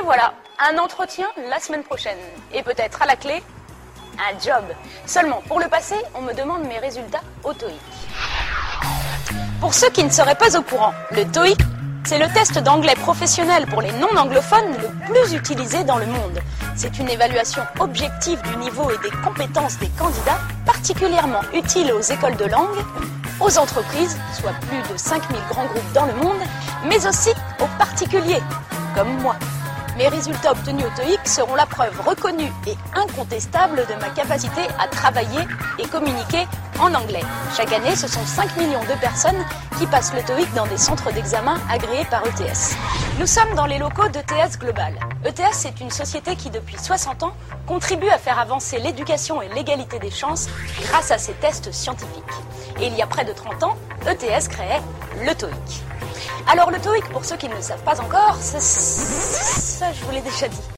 Et voilà, un entretien la semaine prochaine. Et peut-être à la clé, un job. Seulement, pour le passé, on me demande mes résultats au TOEIC. Pour ceux qui ne seraient pas au courant, le TOEIC, c'est le test d'anglais professionnel pour les non-anglophones le plus utilisé dans le monde. C'est une évaluation objective du niveau et des compétences des candidats, particulièrement utile aux écoles de langue, aux entreprises, soit plus de 5000 grands groupes dans le monde, mais aussi aux particuliers, comme moi. Mes résultats obtenus au TOEIC seront la preuve reconnue et incontestable de ma capacité à travailler et communiquer en anglais. Chaque année, ce sont 5 millions de personnes qui passent le TOEIC dans des centres d'examen agréés par ETS. Nous sommes dans les locaux d'ETS Global. ETS est une société qui, depuis 60 ans, contribue à faire avancer l'éducation et l'égalité des chances grâce à ses tests scientifiques. Et il y a près de 30 ans, ETS créait le TOEIC. Alors le TOEIC, pour ceux qui ne le savent pas encore, ça, ça je vous l'ai déjà dit.